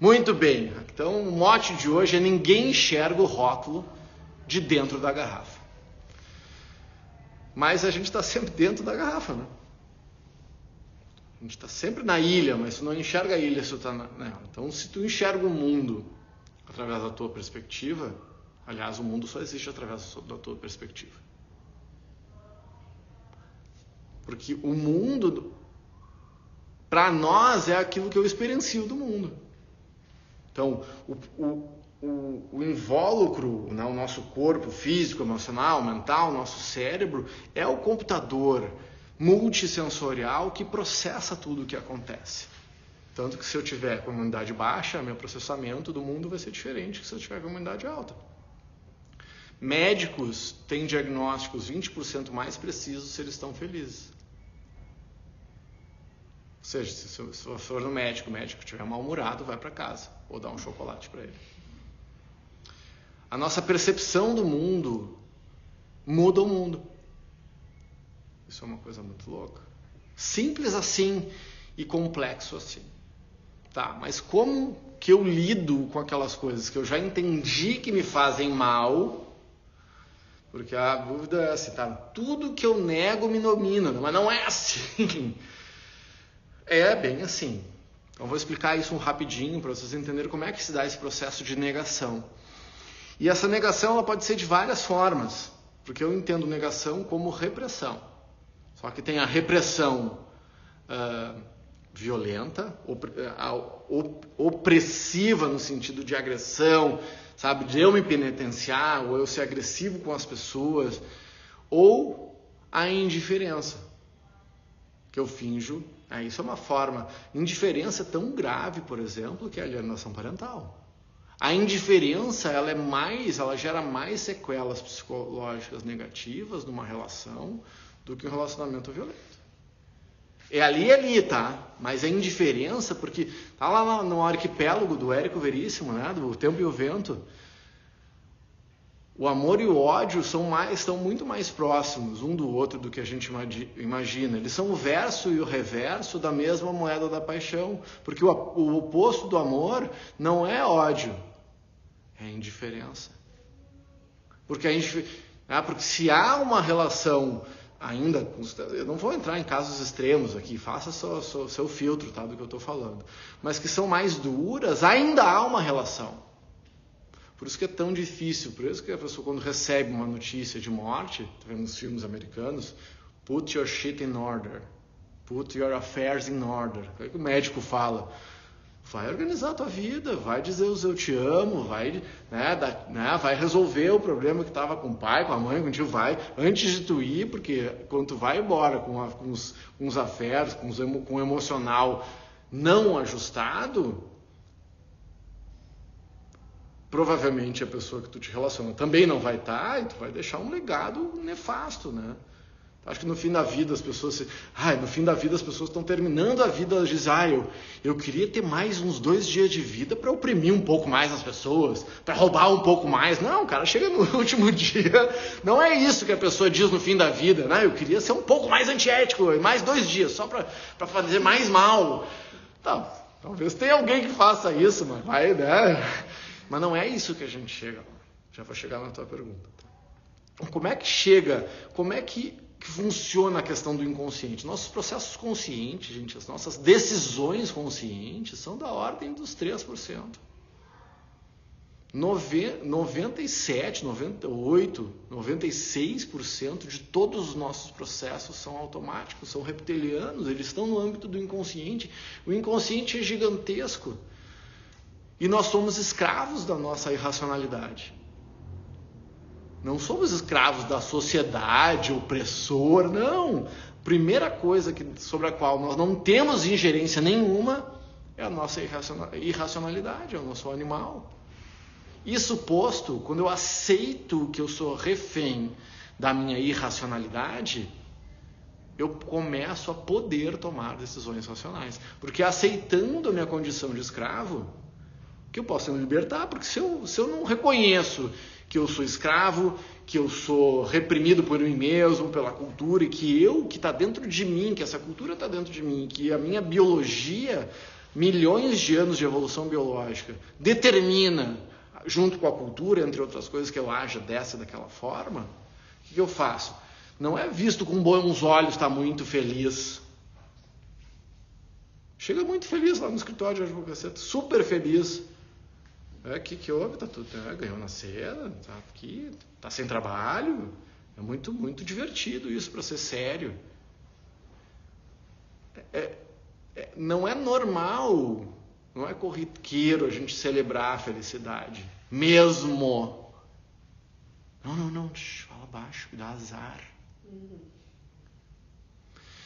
Muito bem. Então, o mote de hoje é ninguém enxerga o rótulo de dentro da garrafa. Mas a gente está sempre dentro da garrafa, né? A gente está sempre na ilha, mas tu não enxerga a ilha se tu está nela. Então, se tu enxerga o mundo através da tua perspectiva, aliás, o mundo só existe através da tua perspectiva. Porque o mundo, para nós, é aquilo que eu experiencio do mundo. Então, o, o, o, o invólucro, né, o nosso corpo físico, emocional, mental, nosso cérebro, é o computador multissensorial que processa tudo o que acontece. Tanto que se eu tiver com imunidade baixa, meu processamento do mundo vai ser diferente que se eu tiver com imunidade alta. Médicos têm diagnósticos 20% mais precisos se eles estão felizes. Seja, se você for no médico, o médico estiver mal-humorado, vai para casa ou dá um chocolate para ele. A nossa percepção do mundo muda o mundo. Isso é uma coisa muito louca. Simples assim e complexo assim. Tá, mas como que eu lido com aquelas coisas que eu já entendi que me fazem mal? Porque a dúvida é assim, tá? Tudo que eu nego me domina, mas não é assim. É bem assim. Então vou explicar isso rapidinho para vocês entenderem como é que se dá esse processo de negação. E essa negação ela pode ser de várias formas, porque eu entendo negação como repressão. Só que tem a repressão uh, violenta, opressiva no sentido de agressão, sabe, de eu me penitenciar ou eu ser agressivo com as pessoas, ou a indiferença, que eu finjo. É, isso é uma forma. Indiferença é tão grave, por exemplo, que é a alienação parental. A indiferença, ela é mais, ela gera mais sequelas psicológicas negativas numa relação do que um relacionamento violento. É ali ali, tá? Mas é indiferença, porque tá lá no arquipélago do Érico Veríssimo, né? Do Tempo e o Vento. O amor e o ódio são mais, estão muito mais próximos um do outro do que a gente imagina. Eles são o verso e o reverso da mesma moeda da paixão, porque o, o oposto do amor não é ódio, é indiferença. Porque a gente, ah, porque se há uma relação ainda, eu não vou entrar em casos extremos aqui, faça seu, seu, seu filtro tá, do que eu estou falando, mas que são mais duras, ainda há uma relação. Por isso que é tão difícil, por isso que a pessoa quando recebe uma notícia de morte, tá vendo nos filmes americanos, put your shit in order, put your affairs in order. É o que o médico fala. Vai organizar a tua vida, vai dizer os eu te amo, vai, né, da, né, vai resolver o problema que estava com o pai, com a mãe, contigo, vai, antes de tu ir, porque quando tu vai embora com, a, com os, com os afers, com, os, com o emocional não ajustado, provavelmente a pessoa que tu te relaciona também não vai estar tá, e tu vai deixar um legado nefasto, né? Acho que no fim da vida as pessoas. Ai, no fim da vida as pessoas estão terminando a vida, elas dizem, ah, eu, eu queria ter mais uns dois dias de vida para oprimir um pouco mais as pessoas, para roubar um pouco mais. Não, cara, chega no último dia. Não é isso que a pessoa diz no fim da vida, né? Eu queria ser um pouco mais antiético, mais dois dias, só para fazer mais mal. Tá, talvez tenha alguém que faça isso, mas vai, né? Mas não é isso que a gente chega. Já vou chegar na tua pergunta. Como é que chega? Como é que que funciona a questão do inconsciente. Nossos processos conscientes, gente, as nossas decisões conscientes são da ordem dos 3%. 97, 98, 96% de todos os nossos processos são automáticos, são reptilianos, eles estão no âmbito do inconsciente. O inconsciente é gigantesco. E nós somos escravos da nossa irracionalidade. Não somos escravos da sociedade opressora, não. Primeira coisa que, sobre a qual nós não temos ingerência nenhuma é a nossa irracionalidade, é o nosso animal. Isso posto, quando eu aceito que eu sou refém da minha irracionalidade, eu começo a poder tomar decisões racionais. Porque aceitando a minha condição de escravo, que eu posso me libertar, porque se eu, se eu não reconheço que eu sou escravo, que eu sou reprimido por mim mesmo, pela cultura, e que eu, que está dentro de mim, que essa cultura está dentro de mim, que a minha biologia milhões de anos de evolução biológica, determina, junto com a cultura, entre outras coisas, que eu haja dessa daquela forma, o que, que eu faço? Não é visto com bons olhos, está muito feliz. Chega muito feliz lá no escritório de advocacia, super feliz. É, que que houve? Tá tudo, é, ganhou na cena, tá aqui, tá sem trabalho. É muito, muito divertido isso para ser sério. É, é, não é normal, não é corriqueiro a gente celebrar a felicidade. Mesmo. Não, não, não, fala baixo, dá azar.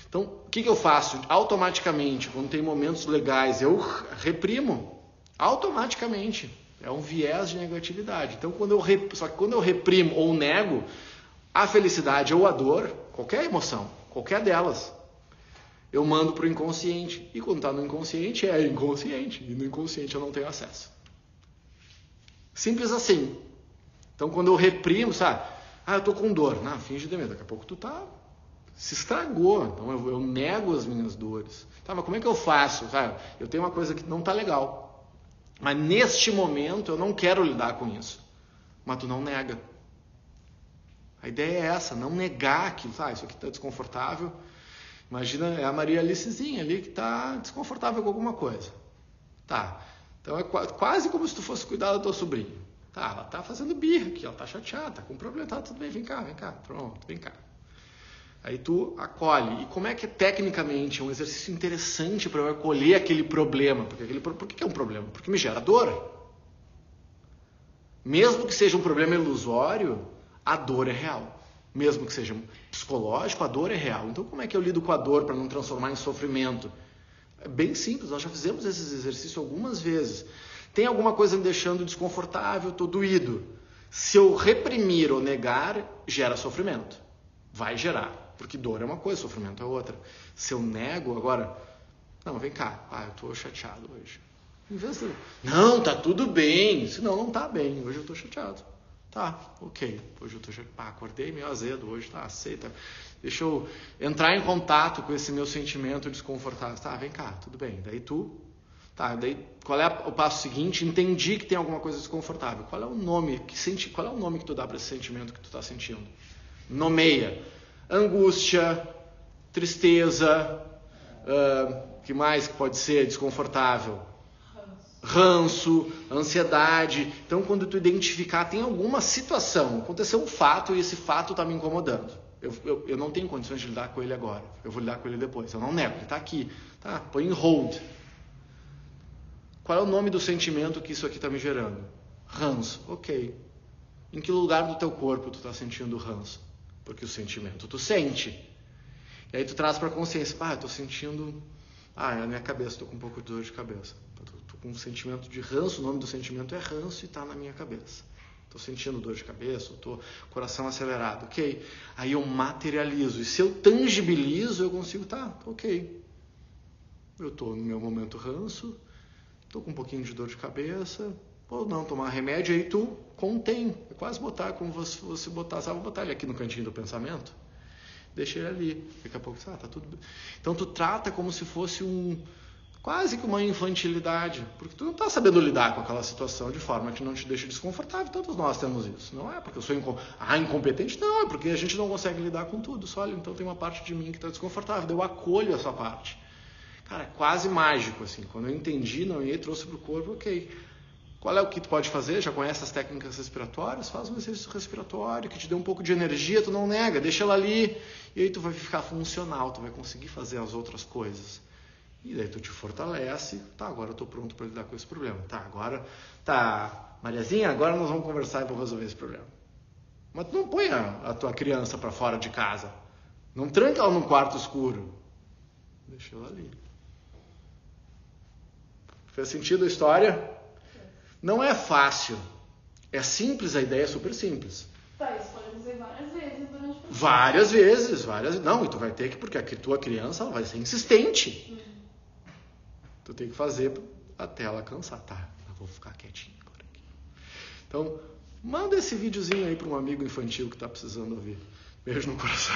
Então, o que, que eu faço? Automaticamente, quando tem momentos legais, eu reprimo. Automaticamente. É um viés de negatividade. Então, quando eu rep... só que quando eu reprimo ou nego a felicidade ou a dor, qualquer emoção, qualquer delas, eu mando para o inconsciente. E quando está no inconsciente, é inconsciente. E no inconsciente eu não tenho acesso. Simples assim. Então, quando eu reprimo, sabe? Ah, eu tô com dor. Não, finge de medo. Daqui a pouco tu tá se estragou. Então eu, eu, nego as minhas dores. Tá, mas como é que eu faço? Cara, eu tenho uma coisa que não tá legal. Mas neste momento eu não quero lidar com isso. Mas tu não nega. A ideia é essa, não negar que ah, isso aqui está desconfortável. Imagina, é a Maria Alicezinha ali que está desconfortável com alguma coisa. Tá. Então é quase como se tu fosse cuidar da tua sobrinha. Tá, ela tá fazendo birra aqui, ela tá chateada, tá com problema, tá tudo bem, vem cá, vem cá, pronto, vem cá. Aí tu acolhe. E como é que tecnicamente é um exercício interessante para eu acolher aquele problema? Porque aquele, por que é um problema? Porque me gera dor. Mesmo que seja um problema ilusório, a dor é real. Mesmo que seja psicológico, a dor é real. Então como é que eu lido com a dor para não transformar em sofrimento? É bem simples, nós já fizemos esses exercícios algumas vezes. Tem alguma coisa me deixando desconfortável, estou doído. Se eu reprimir ou negar, gera sofrimento. Vai gerar, porque dor é uma coisa, sofrimento é outra. Se eu nego, agora, não, vem cá, ah, eu estou chateado hoje. Em vez de, não, tá tudo bem. Senão não tá bem, hoje eu estou chateado. Tá, ok. Hoje eu estou chateado. Pá, acordei meio azedo hoje, tá, aceita. Deixa eu entrar em contato com esse meu sentimento desconfortável. Tá, vem cá, tudo bem. Daí tu Tá, daí qual é o passo seguinte? Entendi que tem alguma coisa desconfortável. Qual é o nome que senti, qual é o nome que tu dá para esse sentimento que tu está sentindo? Nomeia. Angústia, tristeza, uh, que mais pode ser desconfortável? Ranço, ansiedade. Então, quando tu identificar, tem alguma situação, aconteceu um fato e esse fato está me incomodando. Eu, eu, eu, não tenho condições de lidar com ele agora. Eu vou lidar com ele depois. Eu não nego, ele está aqui. Tá, põe em hold. Qual é o nome do sentimento que isso aqui está me gerando? Ranço. Ok. Em que lugar do teu corpo tu está sentindo ranço? Porque o sentimento tu sente. E aí tu traz para a consciência. Ah, eu estou sentindo... Ah, é a minha cabeça, estou com um pouco de dor de cabeça. Estou com um sentimento de ranço, o nome do sentimento é ranço e está na minha cabeça. Estou sentindo dor de cabeça, estou coração acelerado, ok? Aí eu materializo. E se eu tangibilizo, eu consigo, tá, ok. Eu estou no meu momento ranço, Estou com um pouquinho de dor de cabeça, ou não tomar remédio, aí tu contém. É quase botar como você, você botar, sabe, vou botar ele aqui no cantinho do pensamento. Deixa ele ali. Daqui a pouco, ah, tá tudo bem. Então tu trata como se fosse um quase que uma infantilidade, porque tu não está sabendo lidar com aquela situação de forma que não te deixa desconfortável. Todos nós temos isso. Não é porque eu sou inco ah, incompetente, não, é porque a gente não consegue lidar com tudo. Só olha, então tem uma parte de mim que está desconfortável. Eu acolho essa parte. Cara, quase mágico, assim. Quando eu entendi, não ia, trouxe para o corpo, ok. Qual é o que tu pode fazer? Já conhece as técnicas respiratórias? Faz um exercício respiratório que te dê um pouco de energia, tu não nega, deixa ela ali. E aí tu vai ficar funcional, tu vai conseguir fazer as outras coisas. E daí tu te fortalece. Tá, agora eu tô pronto para lidar com esse problema. Tá, agora, tá, Mariazinha, agora nós vamos conversar e vou resolver esse problema. Mas tu não põe a, a tua criança para fora de casa. Não tranca ela num quarto escuro. Deixa ela ali. Fez sentido a história? Não é fácil. É simples, a ideia é super simples. Tá, isso pode dizer várias vezes durante o Várias vezes, várias Não, e tu vai ter que, porque a tua criança ela vai ser insistente. Hum. Tu tem que fazer até ela cansar. Tá, eu vou ficar quietinho agora aqui. Então, manda esse videozinho aí para um amigo infantil que está precisando ouvir. Beijo no coração.